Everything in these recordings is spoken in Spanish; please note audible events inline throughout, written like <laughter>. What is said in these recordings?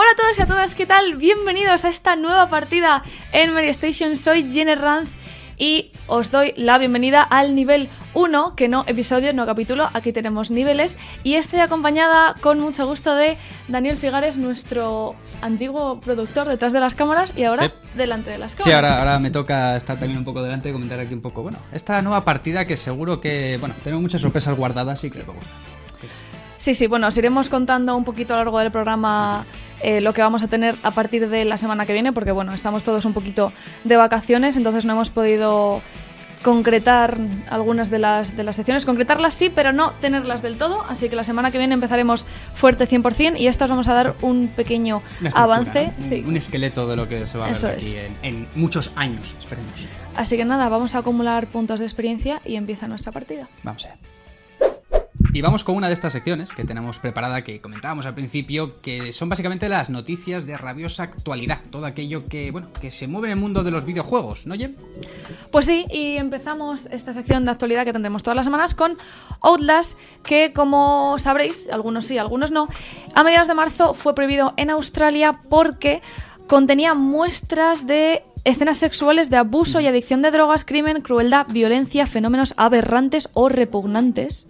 Hola a todos y a todas, ¿qué tal? Bienvenidos a esta nueva partida en Mary Station. Soy Jenny Ranz y os doy la bienvenida al nivel 1, que no episodio, no capítulo, aquí tenemos niveles. Y estoy acompañada con mucho gusto de Daniel Figares, nuestro antiguo productor detrás de las cámaras y ahora Sí. delante de las cámaras. Sí, ahora, ahora me toca estar también un poco delante y comentar aquí un poco, bueno, esta nueva partida que seguro que, bueno, tenemos muchas sorpresas guardadas y que les va a gustar. Sí, sí, bueno, os iremos contando un poquito a lo largo del programa eh, lo que vamos a tener a partir de la semana que viene, porque bueno, estamos todos un poquito de vacaciones, entonces no hemos podido concretar algunas de las, de las secciones, concretarlas sí, pero no tenerlas del todo, así que la semana que viene empezaremos fuerte 100% y estas vamos a dar un pequeño avance. sí. Un esqueleto de lo que se va a ver Eso aquí en, en muchos años, esperemos. Así que nada, vamos a acumular puntos de experiencia y empieza nuestra partida. Vamos allá. Y vamos con una de estas secciones que tenemos preparada, que comentábamos al principio, que son básicamente las noticias de rabiosa actualidad. Todo aquello que, bueno, que se mueve en el mundo de los videojuegos, ¿no, Jem? Pues sí, y empezamos esta sección de actualidad que tendremos todas las semanas con Outlast, que como sabréis, algunos sí, algunos no, a mediados de marzo fue prohibido en Australia porque contenía muestras de escenas sexuales de abuso y adicción de drogas, crimen, crueldad, violencia, fenómenos aberrantes o repugnantes.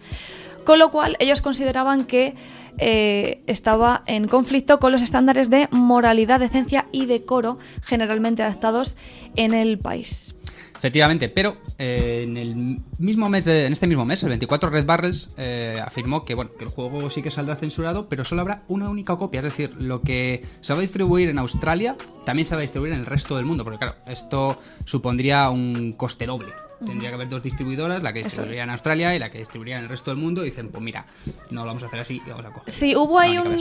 Con lo cual ellos consideraban que eh, estaba en conflicto con los estándares de moralidad, decencia y decoro generalmente adaptados en el país. Efectivamente, pero eh, en el mismo mes, en este mismo mes, el 24, Red Barrels eh, afirmó que bueno, que el juego sí que saldrá censurado, pero solo habrá una única copia. Es decir, lo que se va a distribuir en Australia también se va a distribuir en el resto del mundo, porque claro, esto supondría un coste doble. Tendría que haber dos distribuidoras, la que distribuiría es. en Australia y la que distribuiría en el resto del mundo. Y dicen, pues mira, no lo vamos a hacer así y vamos a coger. Sí, hubo ahí un,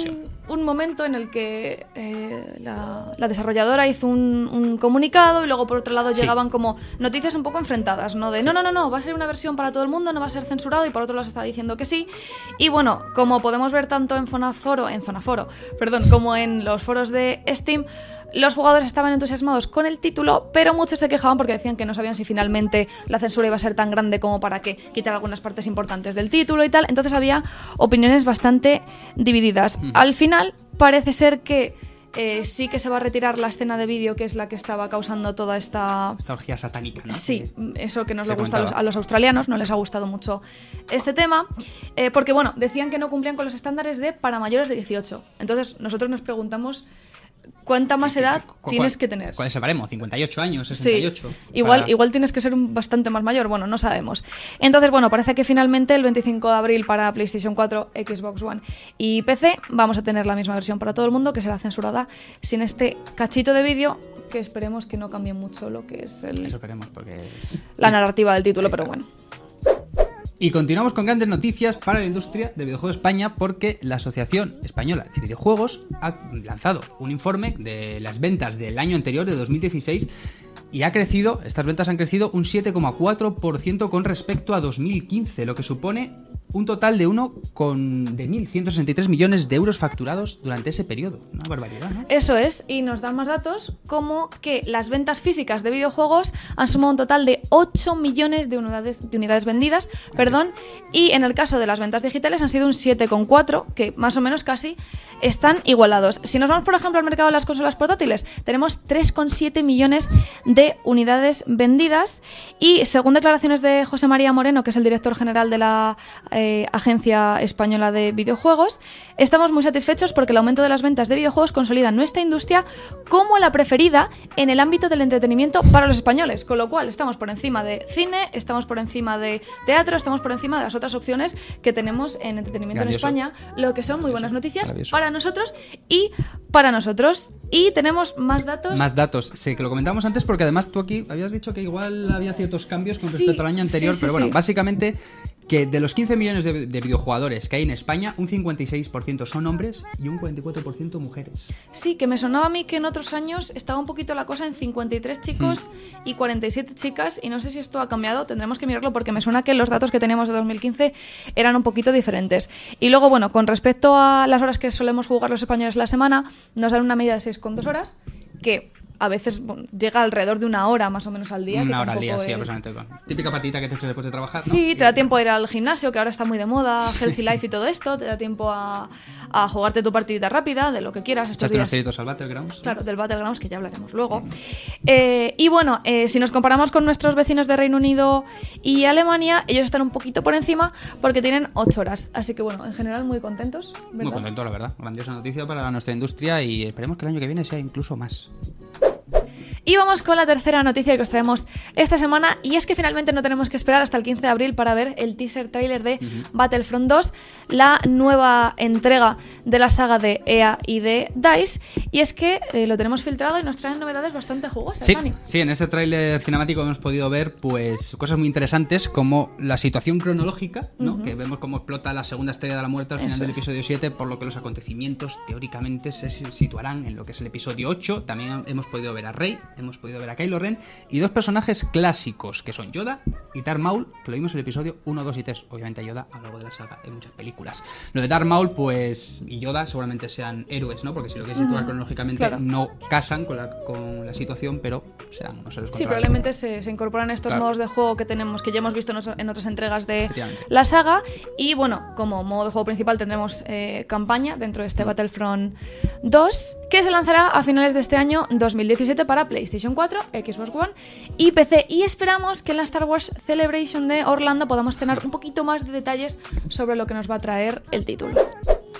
un momento en el que eh, la, la desarrolladora hizo un, un comunicado y luego por otro lado Sí. llegaban como noticias un poco enfrentadas, ¿no? De no, no, no, no, va a ser una versión para todo el mundo, no va a ser censurado y por otro lado se está diciendo que sí. Y bueno, como podemos ver tanto en Fonaforo, en Fonaforo, perdón, como en los foros de Steam, los jugadores estaban entusiasmados con el título, pero muchos se quejaban porque decían que no sabían si finalmente la censura iba a ser tan grande como para que quitar algunas partes importantes del título y tal. Entonces había opiniones bastante divididas. Al final parece ser que eh, sí que se va a retirar la escena de vídeo, que es la que estaba causando toda esta Esta orgía satánica, ¿no? Sí, eso que nos le gusta a los, comentaba. a los australianos, no les ha gustado mucho este tema, eh, porque bueno, decían que no cumplían con los estándares de para mayores de 18. Entonces nosotros nos preguntamos cuánta más ¿Qué- edad tienes que tener. ¿Cuál es el baremo? ¿58 años? Sí, ¿68? igual, Para- igual tienes que ser un bastante más mayor, bueno, no sabemos. Entonces, bueno, parece que finalmente el 25 de abril para PlayStation 4, Xbox One y PC vamos a tener la misma versión para todo el mundo, que será censurada sin este cachito de vídeo, que esperemos que no cambie mucho lo que es el- Eso esperemos, porque... la narrativa del título, pero bueno. Y continuamos con grandes noticias para la industria de videojuegos de España porque la Asociación Española de Videojuegos ha lanzado un informe de las ventas del año anterior, de 2016, y ha crecido, estas ventas han crecido un 7,4% con respecto a 2015, lo que supone un total de uno con de 1.163 millones de euros facturados durante ese periodo. Una barbaridad, ¿no? Eso es, y nos dan más datos como que las ventas físicas de videojuegos han sumado un total de 8 millones de unidades, de unidades vendidas, perdón, y en el caso de las ventas digitales han sido un 7,4, que más o menos casi están igualados. Si nos vamos, por ejemplo, al mercado de las consolas portátiles, tenemos 3,7 millones de unidades vendidas y según declaraciones de José María Moreno, que es el director general de la eh, Agencia Española de Videojuegos, estamos muy satisfechos porque el aumento de las ventas de videojuegos consolida nuestra industria como la preferida en el ámbito del entretenimiento para los españoles, con lo cual estamos por encima de cine, estamos por encima de teatro, estamos por encima de las otras opciones que tenemos en entretenimiento Grandioso. en España, lo que son muy buenas noticias para nosotros y para nosotros. Y tenemos más datos. Más datos, sí, que lo comentábamos antes porque además tú aquí habías dicho que igual había ciertos cambios con Sí, respecto al año anterior, sí, sí, pero bueno, básicamente que de los 15 millones de, de videojugadores que hay en España, un 56% son hombres y un 44% mujeres. Sí, que me sonaba a mí que en otros años estaba un poquito la cosa en 53 chicos Mm. y 47 chicas y no sé si esto ha cambiado, tendremos que mirarlo porque me suena que los datos que teníamos de 2015 eran un poquito diferentes. Y luego, bueno, con respecto a las horas que solemos jugar los españoles la semana, nos dan una media de 6,2 horas, que a veces bueno, llega alrededor de una hora más o menos al día. Una hora al día, sí, es- aproximadamente. Típica partidita que te echas después de trabajar, ¿no? Sí, te da tiempo a ir al gimnasio, que ahora está muy de moda, Healthy Life y todo esto. Te da tiempo a, a jugarte tu partidita rápida, de lo que quieras estos unos días. tiritos al Battlegrounds. Claro, del Battlegrounds, que ya hablaremos luego. Eh, y bueno, eh, si nos comparamos con nuestros vecinos de Reino Unido y Alemania, ellos están un poquito por encima porque tienen 8 horas. Así que bueno, en general muy contentos. ¿verdad? Muy contento, la verdad. Grandiosa noticia para nuestra industria y esperemos que el año que viene sea incluso más. Y vamos con la tercera noticia que os traemos esta semana y es que finalmente no tenemos que esperar hasta el 15 de abril para ver el teaser trailer de Battlefront 2, la nueva entrega de la saga de EA y de DICE y es que eh, lo tenemos filtrado y nos traen novedades bastante jugosas, Sí, Dani. sí, en este tráiler cinemático hemos podido ver pues cosas muy interesantes como la situación cronológica, ¿no? Que vemos cómo explota la segunda estrella de la muerte al final Eso del es. episodio 7, por lo que los acontecimientos teóricamente se si- situarán en lo que es el episodio 8. También hemos podido ver a Rey, hemos podido ver a Kylo Ren y dos personajes clásicos que son Yoda y Darth Maul, que lo vimos en el episodio 1, 2 y 3. Obviamente Yoda a lo largo de la saga en muchas películas. Lo de Darth Maul pues y Yoda seguramente sean héroes, ¿no? Porque si lo quieres situar cronológicamente Claro. no casan con la, con la situación, pero serán unos seres Sí, probablemente se, se incorporan estos Claro. modos de juego que tenemos, que ya hemos visto en, otras entregas de la saga. Y bueno, como modo de juego principal tendremos eh, campaña dentro de este Battlefront 2, que se lanzará a finales de este año 2017 para PlayStation 4, Xbox One y PC. Y esperamos que en la Star Wars Celebration de Orlando podamos tener un poquito más de detalles sobre lo que nos va a traer el título.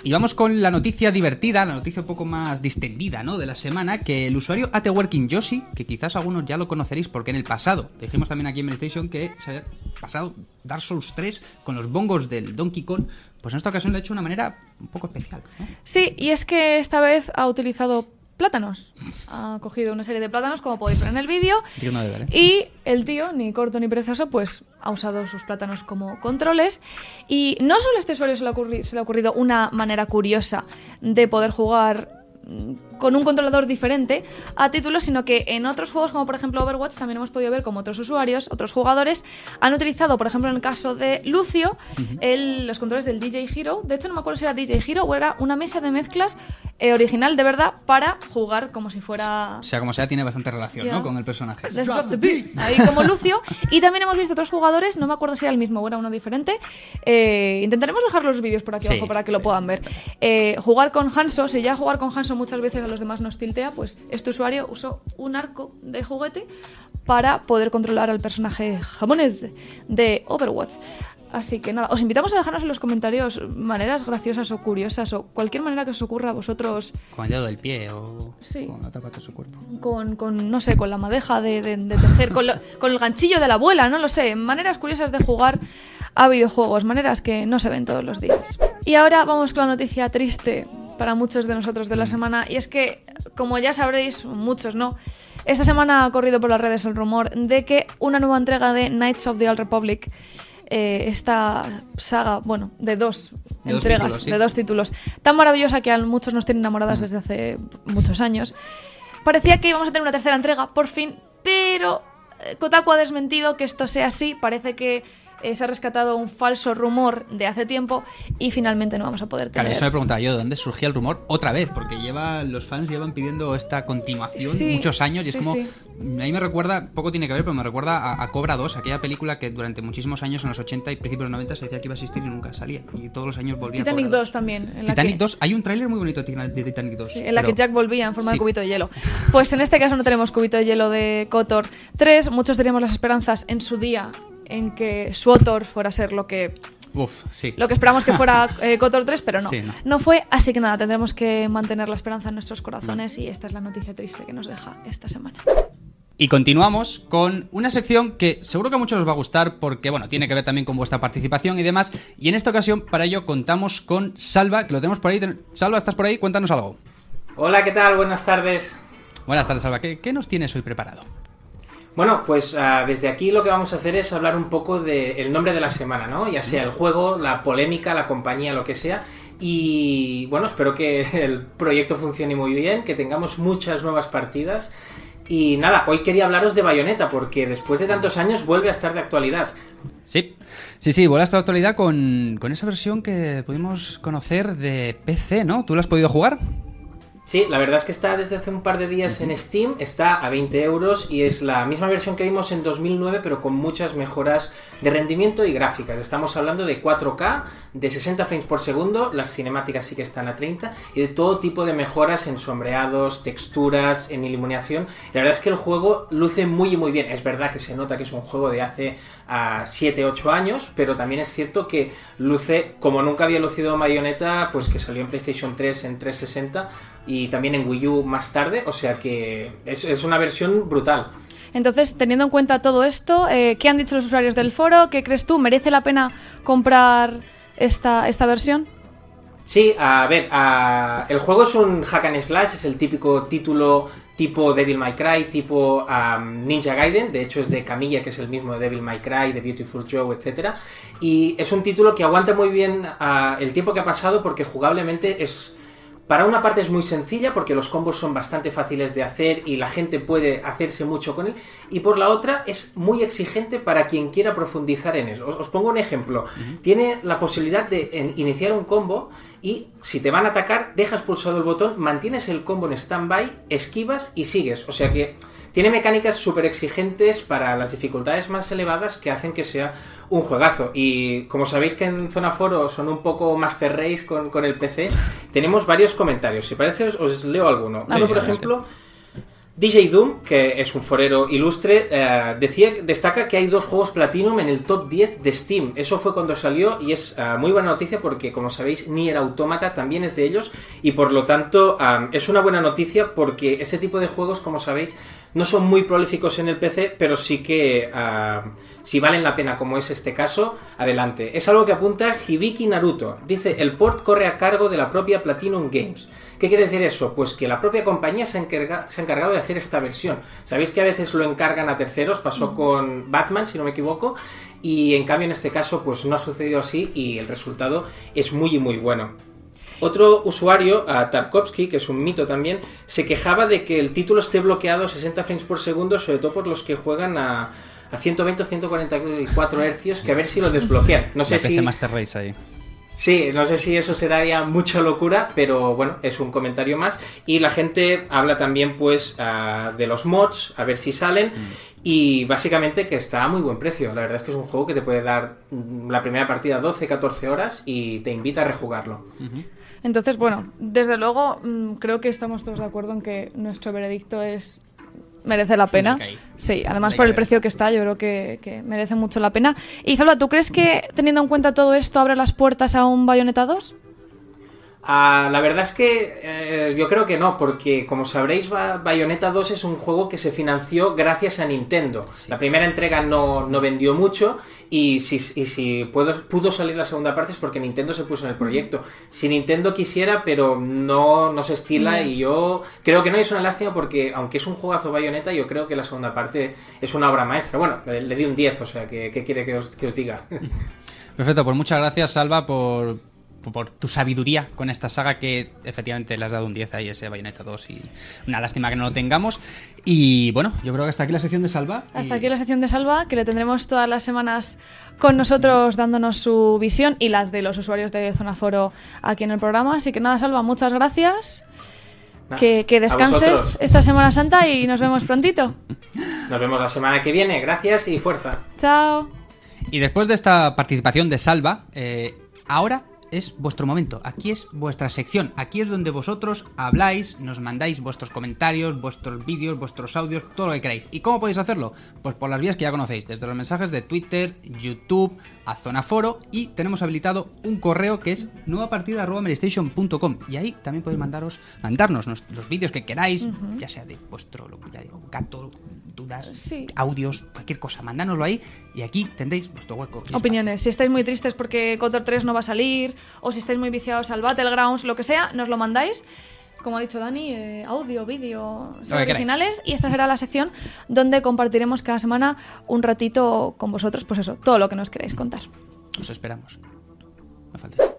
Y vamos con la noticia divertida, la noticia un poco más distendida, ¿no? De la semana, que el usuario AT Working Yoshi, que quizás algunos ya lo conoceréis porque en el pasado, dijimos también aquí en PlayStation que se había pasado Dark Souls 3 con los bongos del Donkey Kong, pues en esta ocasión lo ha hecho de una manera un poco especial, ¿no? Sí, y es que esta vez ha utilizado plátanos. Ha cogido una serie de plátanos, como podéis ver en el vídeo. Ver, ¿eh? Y el tío, ni corto ni perezoso, pues ha usado sus plátanos como controles. Y no solo a este usuario se le, ha ocurri- se le ha ocurrido una manera curiosa de poder jugar mm, con un controlador diferente a títulos, sino que en otros juegos, como por ejemplo Overwatch, también hemos podido ver como otros usuarios, otros jugadores, han utilizado, por ejemplo, en el caso de Lucio, el- los controles del DJ Hero. De hecho, no me acuerdo si era DJ Hero o era una mesa de mezclas eh, original de verdad para jugar como si fuera Sea como sea, tiene bastante relación. ¿no? Con el personaje. Let's drop the beat. Ahí como <laughs> Lucio. Y también hemos visto otros jugadores, no me acuerdo si era el mismo o era uno diferente. Eh, intentaremos dejar los vídeos por aquí Sí, abajo para que lo puedan ver. Eh, jugar con Hanso, si ya jugar con Hanso muchas veces a los demás nos tiltea, pues este usuario usó un arco de juguete para poder controlar al personaje jamones de Overwatch. Así que nada, os invitamos a dejarnos en los comentarios maneras graciosas o curiosas o cualquier manera que os ocurra a vosotros Con el dedo del pie o Sí. con la tapa de su cuerpo. con, con, no sé, con la madeja de, de- de tejer, con, lo- con el ganchillo de la abuela, no lo sé, maneras curiosas de jugar a videojuegos, maneras que no se ven todos los días. Y ahora vamos con la noticia triste para muchos de nosotros de la semana, y es que, como ya sabréis, muchos no, esta semana ha corrido por las redes el rumor de que una nueva entrega de Knights of the Old Republic, eh, esta saga, bueno, de dos De dos entregas, títulos, sí. de dos títulos, tan maravillosa que a muchos nos tienen enamoradas desde hace muchos años. Parecía que íbamos a tener una tercera entrega, por fin, pero eh, Kotaku ha desmentido que esto sea así. Parece que eh, se ha rescatado un falso rumor de hace tiempo y finalmente no vamos a poder Claro, tener. eso me preguntaba yo, ¿de dónde surgía el rumor? Otra vez, porque lleva los fans llevan pidiendo esta continuación Sí, muchos años y sí, es como... sí. A mí me recuerda, poco tiene que ver, pero me recuerda a, a Cobra 2, aquella película que durante muchísimos años, en los 80 y principios de los 90, se decía que iba a existir y nunca salía. Y todos los años volvía Titanic Cobra 2 también. En Titanic que, 2, hay un tráiler muy bonito de Titanic 2. sí, en la pero- que Jack volvía en forma de cubito de hielo. Pues en este caso no tenemos cubito de hielo de Kotor 3. Muchos teníamos las esperanzas en su día en que Suotor fuera a ser lo que Uf, sí. Lo que esperamos que fuera <laughs> eh, Kotor 3, pero no. Sí, no. no. fue, así que nada, tendremos que mantener la esperanza en nuestros corazones y esta es la noticia triste que nos deja esta semana. Y continuamos con una sección que seguro que a muchos os va a gustar porque, bueno, tiene que ver también con vuestra participación y demás. Y en esta ocasión, para ello, contamos con Salva, que lo tenemos por ahí. Salva, ¿estás por ahí? Cuéntanos algo. Hola, ¿qué tal? Buenas tardes. Buenas tardes, Salva. ¿Qué, qué nos tienes hoy preparado? Bueno, pues ah, desde aquí lo que vamos a hacer es hablar un poco del nombre de la semana, ¿no? Ya sea el juego, la polémica, la compañía, lo que sea. Y bueno, espero que <laughs> el proyecto funcione muy bien, que tengamos muchas nuevas partidas. Y nada, hoy quería hablaros de Bayonetta, porque después de tantos años vuelve a estar de actualidad. Sí, sí, sí, vuelve hasta la actualidad con, con esa versión que pudimos conocer de PC, ¿no? ¿Tú la has podido jugar? Sí, la verdad es que está desde hace un par de días en Steam, está a 20 euros y es la misma versión que vimos en 2009, pero con muchas mejoras de rendimiento y gráficas. Estamos hablando de 4K, de 60 frames por segundo, las cinemáticas sí que están a 30 y de todo tipo de mejoras en sombreados, texturas, en iluminación. La verdad es que el juego luce muy muy bien. Es verdad que se nota que es un juego de hace 7-8 años, pero también es cierto que luce como nunca había lucido Bayonetta, pues que salió en PlayStation 3 en 360 y también en Wii U más tarde, o sea que es, una versión brutal. Entonces, teniendo en cuenta todo esto, eh, ¿qué han dicho los usuarios del foro? ¿Qué crees tú? ¿Merece la pena comprar esta, esta versión? Sí, a ver, el juego es un hack and slash, es el típico título tipo Devil May Cry, tipo Ninja Gaiden, de hecho es de Camilla, que es el mismo de Devil May Cry, de Beautiful Joe, etc. Y es un título que aguanta muy bien el tiempo que ha pasado porque jugablemente es para una parte es muy sencilla porque los combos son bastante fáciles de hacer y la gente puede hacerse mucho con él. Y por la otra es muy exigente para quien quiera profundizar en él. Os, pongo un ejemplo. Tiene la posibilidad de iniciar un combo y si te van a atacar, dejas pulsado el botón, mantienes el combo en standby, esquivas y sigues. O sea que tiene mecánicas súper exigentes para las dificultades más elevadas que hacen que sea un juegazo. Y como sabéis que en Zona Foro son un poco Master Race con, el PC, tenemos varios comentarios. Si parece, os, leo alguno. Uno, por ejemplo... DJ Doom, que es un forero ilustre, eh, decía, destaca que hay dos juegos Platinum en el top 10 de Steam. Eso fue cuando salió y es eh, muy buena noticia porque, como sabéis, Nier Automata también es de ellos y por lo tanto es una buena noticia porque este tipo de juegos, como sabéis, no son muy prolíficos en el PC, pero sí que si valen la pena, como es este caso, adelante. Es algo que apunta Hibiki Naruto. Dice, el port corre a cargo de la propia Platinum Games. ¿Qué quiere decir eso? Pues que la propia compañía se ha, encargado de hacer esta versión. Sabéis que a veces lo encargan a terceros, pasó con Batman, si no me equivoco, y en cambio en este caso pues no ha sucedido así y el resultado es muy muy bueno. Otro usuario, Tarkovsky, que es un mito también, se quejaba de que el título esté bloqueado a 60 frames por segundo, sobre todo por los que juegan a, a 120 o 144 Hz, que a ver si lo desbloquean. No <laughs> sé si... Master Race ahí. Sí, no sé si eso será ya mucha locura, pero bueno, es un comentario más. Y la gente habla también, pues, ah, de los mods, a ver si salen. Mm. Y básicamente que está a muy buen precio. La verdad es que es un juego que te puede dar mm, la primera partida 12-14 horas y te invita a rejugarlo. Entonces, bueno, desde luego mm, creo que estamos todos de acuerdo en que nuestro veredicto es merece la pena. Sí, además por el precio que está, yo creo que, merece mucho la pena. Y Salva, ¿tú crees que teniendo en cuenta todo esto abre las puertas a un Bayonetta 2? Ah, la verdad es que eh, yo creo que no, porque como sabréis, Bayonetta 2 es un juego que se financió gracias a Nintendo. La primera entrega no, vendió mucho y si, si pudo, salir la segunda parte es porque Nintendo se puso en el proyecto. Si Nintendo quisiera, pero no, no se estila y yo creo que no es una lástima porque aunque es un juegazo Bayonetta, yo creo que la segunda parte es una obra maestra. Bueno, le, di un 10, o sea, ¿qué, quiere que os, que os diga? <laughs> Perfecto, pues muchas gracias Salva por, por tu sabiduría con esta saga que efectivamente le has dado un 10 ahí ese Bayonetta 2 y una lástima que no lo tengamos. Y bueno, yo creo que hasta aquí la sección de Salva. Hasta aquí la sección de Salva, que le tendremos todas las semanas con nosotros dándonos su visión y las de los usuarios de Zona Foro aquí en el programa. Así que nada, Salva, muchas gracias. que, que, descanses esta Semana Santa y nos vemos prontito. <laughs> Nos vemos la semana que viene. Gracias y fuerza. Chao. Y después de esta participación de Salva, eh, ahora es vuestro momento, aquí es vuestra sección, aquí es donde vosotros habláis, nos mandáis vuestros comentarios, vuestros vídeos, vuestros audios, todo lo que queráis. ¿Y cómo podéis hacerlo? Pues por las vías que ya conocéis, desde los mensajes de Twitter, YouTube, a Zona Foro y tenemos habilitado un correo que es nuevapartida.com y ahí también podéis mandaros, mandarnos los vídeos que queráis, ya sea de vuestro, ya digo, gato, dudas, audios, cualquier cosa, mandárnoslo ahí y aquí tendréis vuestro hueco. Opiniones, si estáis muy tristes porque Cotor 3 no va a salir o si estáis muy viciados al Battlegrounds, lo que sea, nos lo mandáis como ha dicho Dani, eh, audio, vídeo, originales. Y esta será la sección donde compartiremos cada semana un ratito con vosotros, pues eso, todo lo que nos queráis contar. Os esperamos. No falta.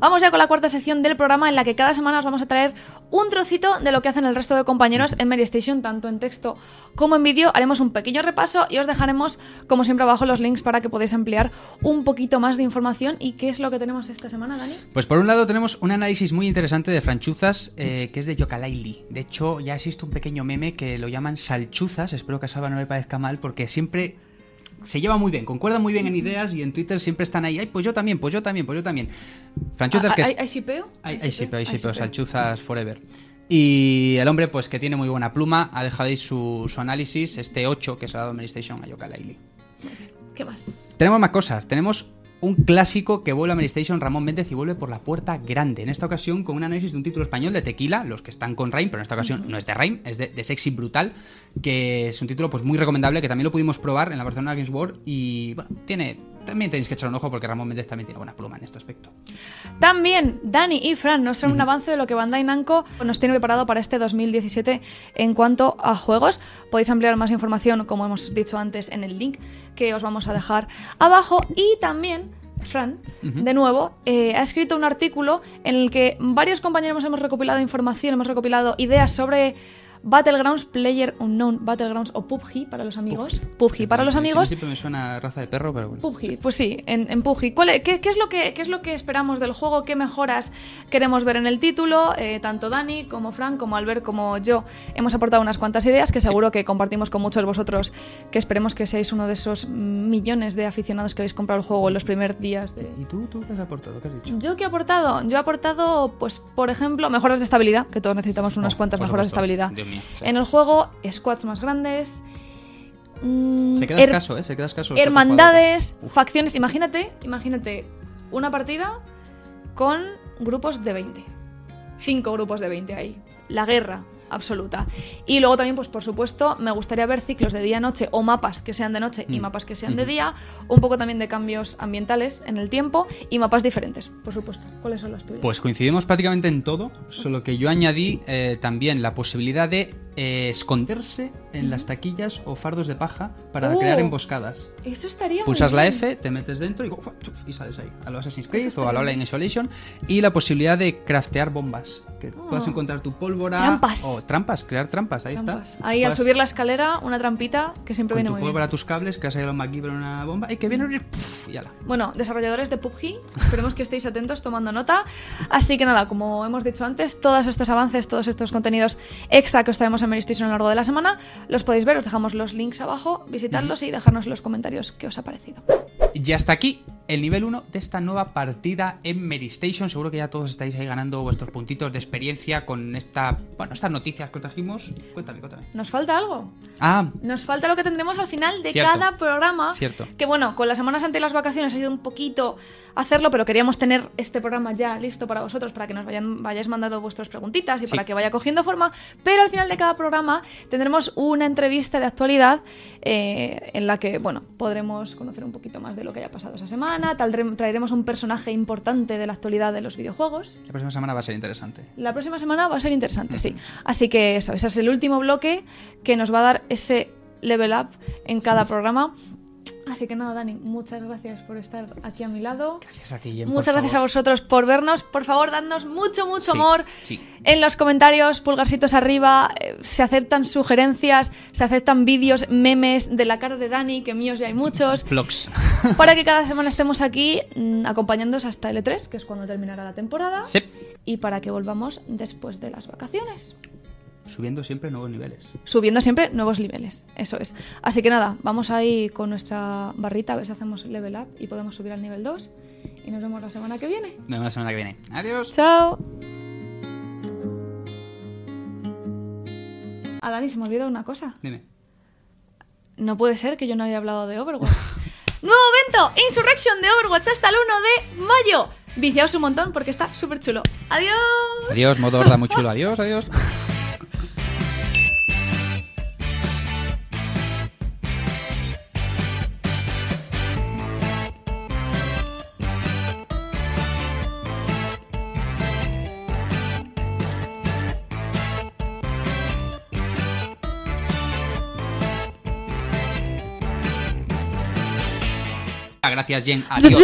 Vamos ya con la cuarta sección del programa en la que cada semana os vamos a traer un trocito de lo que hacen el resto de compañeros en Mary Station, tanto en texto como en vídeo. Haremos un pequeño repaso y os dejaremos, como siempre, abajo los links para que podáis ampliar un poquito más de información. ¿Y qué es lo que tenemos esta semana, Dani? Pues por un lado tenemos un análisis muy interesante de franchuzas eh, que es de Yokalaili. De hecho, ya existe un pequeño meme que lo llaman salchuzas. Espero que a Saba no le parezca mal porque siempre se lleva muy bien, concuerda muy bien en ideas y en Twitter siempre están ahí, ay, pues yo también, pues yo también, pues yo también. Franchuzas Ah, que es... ¿Hay, shipeo? Hay, ¿Hay hay shipeo? hay shipeo, salchuzas forever. Y el hombre, pues que tiene muy buena pluma, ha dejado ahí su, su análisis, este 8 que se ha dado Mary Station a Yooka-Laylee. ¿Qué más? Tenemos más cosas, tenemos un clásico que vuelve a Mary Station, Ramón Méndez, y vuelve por la puerta grande. En esta ocasión con un análisis de un título español de Tequila, los que están con Rain, pero en esta ocasión no es de Rain, es de, de Sexy Brutal, que es un título pues muy recomendable, que también lo pudimos probar en la Barcelona Games World y bueno, tiene... También tenéis que echar un ojo porque Ramón Méndez también tiene buena pluma en este aspecto. También Dani y Fran nos traen un avance de lo que Bandai Namco nos tiene preparado para este 2017 en cuanto a juegos. Podéis ampliar más información, como hemos dicho antes, en el link que os vamos a dejar abajo. Y también Fran, de nuevo, eh, ha escrito un artículo en el que varios compañeros hemos recopilado información, hemos recopilado ideas sobre Battlegrounds, Player Unknown Battlegrounds o PUBG para los amigos. PUBG, para los amigos. Siempre me suena a raza de perro, pero bueno. PUBG, pues sí, en, en PUBG. ¿Cuál es- qué, qué es lo que, ¿Qué es lo que esperamos del juego? ¿Qué mejoras queremos ver en el título? Eh, tanto Dani como Frank, como Albert, como yo hemos aportado unas cuantas ideas que seguro que compartimos con muchos de vosotros, que esperemos que seáis uno de esos millones de aficionados que habéis comprado el juego en los primeros días de... ¿Y tú, tú qué has aportado? ¿Qué has dicho? ¿Yo qué he aportado? Yo he aportado, pues, por ejemplo, mejoras de estabilidad, que todos necesitamos unas Oh, cuantas mejoras de estabilidad. Dios sí. En el juego, squads más grandes. mm, Se queda her- escaso, ¿eh? Se queda escaso. los cuatro hermandades. Uf. facciones. Imagínate, imagínate una partida con grupos de 20. Cinco grupos de 20 ahí. La guerra absoluta. Y luego también, pues por supuesto, me gustaría ver ciclos de día-noche o mapas que sean de noche y Mm. mapas que sean de día. Un poco también de cambios ambientales en el tiempo y mapas diferentes, por supuesto. ¿Cuáles son las tuyas? Pues coincidimos prácticamente en todo, solo que yo añadí eh, también la posibilidad de eh, esconderse en las taquillas o fardos de paja para Oh. crear emboscadas. Eso estaría muy Pulsas la bien. F, te metes dentro y, ¡guau! chuf, y sales ahí. A lo Assassin's Creed o a lo Alien Isolation. Y la posibilidad de craftear bombas. Que puedas Oh. encontrar tu pólvora. Trampas. O trampas, crear trampas, ahí Trampas. está. Ahí al Puedas- subir la escalera, una trampita que siempre Con viene tu muy bien. pólvora, tus cables, creas ahí a los MacGyver una bomba y que viene ¡puf! y ala. Bueno, desarrolladores de PUBG, esperemos que estéis atentos tomando nota. Así que nada, como hemos dicho antes, todos estos avances, todos estos contenidos extra que os traemos en Mary Station a lo largo de la semana, los podéis ver, os dejamos los links abajo, visitarlos y dejarnos en los comentarios qué os ha parecido. Y hasta aquí el nivel 1 de esta nueva partida en Mary Station. Seguro que ya todos estáis ahí ganando vuestros puntitos de experiencia con esta, bueno, estas noticias que os trajimos. Cuéntame, cuéntame. ¿Nos falta algo? Ah, Nos falta lo que tendremos al final de Cierto. cada programa. Cierto. Que bueno, con las semanas antes de las vacaciones ha ido un poquito hacerlo, pero queríamos tener este programa ya listo para vosotros, para que nos vayan, vayáis mandando vuestras preguntitas y Sí. para que vaya cogiendo forma. Pero al final de cada programa tendremos una entrevista de actualidad eh, en la que, bueno, podremos conocer un poquito más de lo que haya pasado esa semana. Taldre- traeremos un personaje importante de la actualidad de los videojuegos. la próxima semana va a ser interesante. La próxima semana va a ser interesante, sí. Así que eso, ese es el último bloque que nos va a dar ese level up en cada programa. Así que nada, Dani, muchas gracias por estar aquí a mi lado. Gracias a ti, Jen, Muchas gracias a vosotros por vernos. Por favor, dadnos mucho, mucho Sí, amor. sí. En los comentarios, pulgarcitos arriba. eh, Se aceptan sugerencias, se aceptan vídeos, memes de la cara de Dani, que míos ya hay muchos. Vlogs. <laughs> para que cada semana estemos aquí mm, acompañándoos hasta L3, que es cuando terminará la temporada. Sí. Y para que volvamos después de las vacaciones. Subiendo siempre nuevos niveles. Subiendo siempre nuevos niveles, eso es. Así que nada, vamos ahí con nuestra barrita a ver si hacemos level up y podemos subir al nivel 2. Y nos vemos la semana que viene. Nos vemos la semana que viene. Adiós. Chao. A Dani se me olvidó una cosa. Dime. No puede ser que yo no haya hablado de Overwatch. <laughs> ¡Nuevo evento! Insurrection de Overwatch hasta el 1 de mayo. Viciaos un montón porque está súper chulo. ¡Adiós! Adiós, modo horda muy chulo. Adiós, adiós. <laughs> Gracias, Jen. <laughs> Adiós.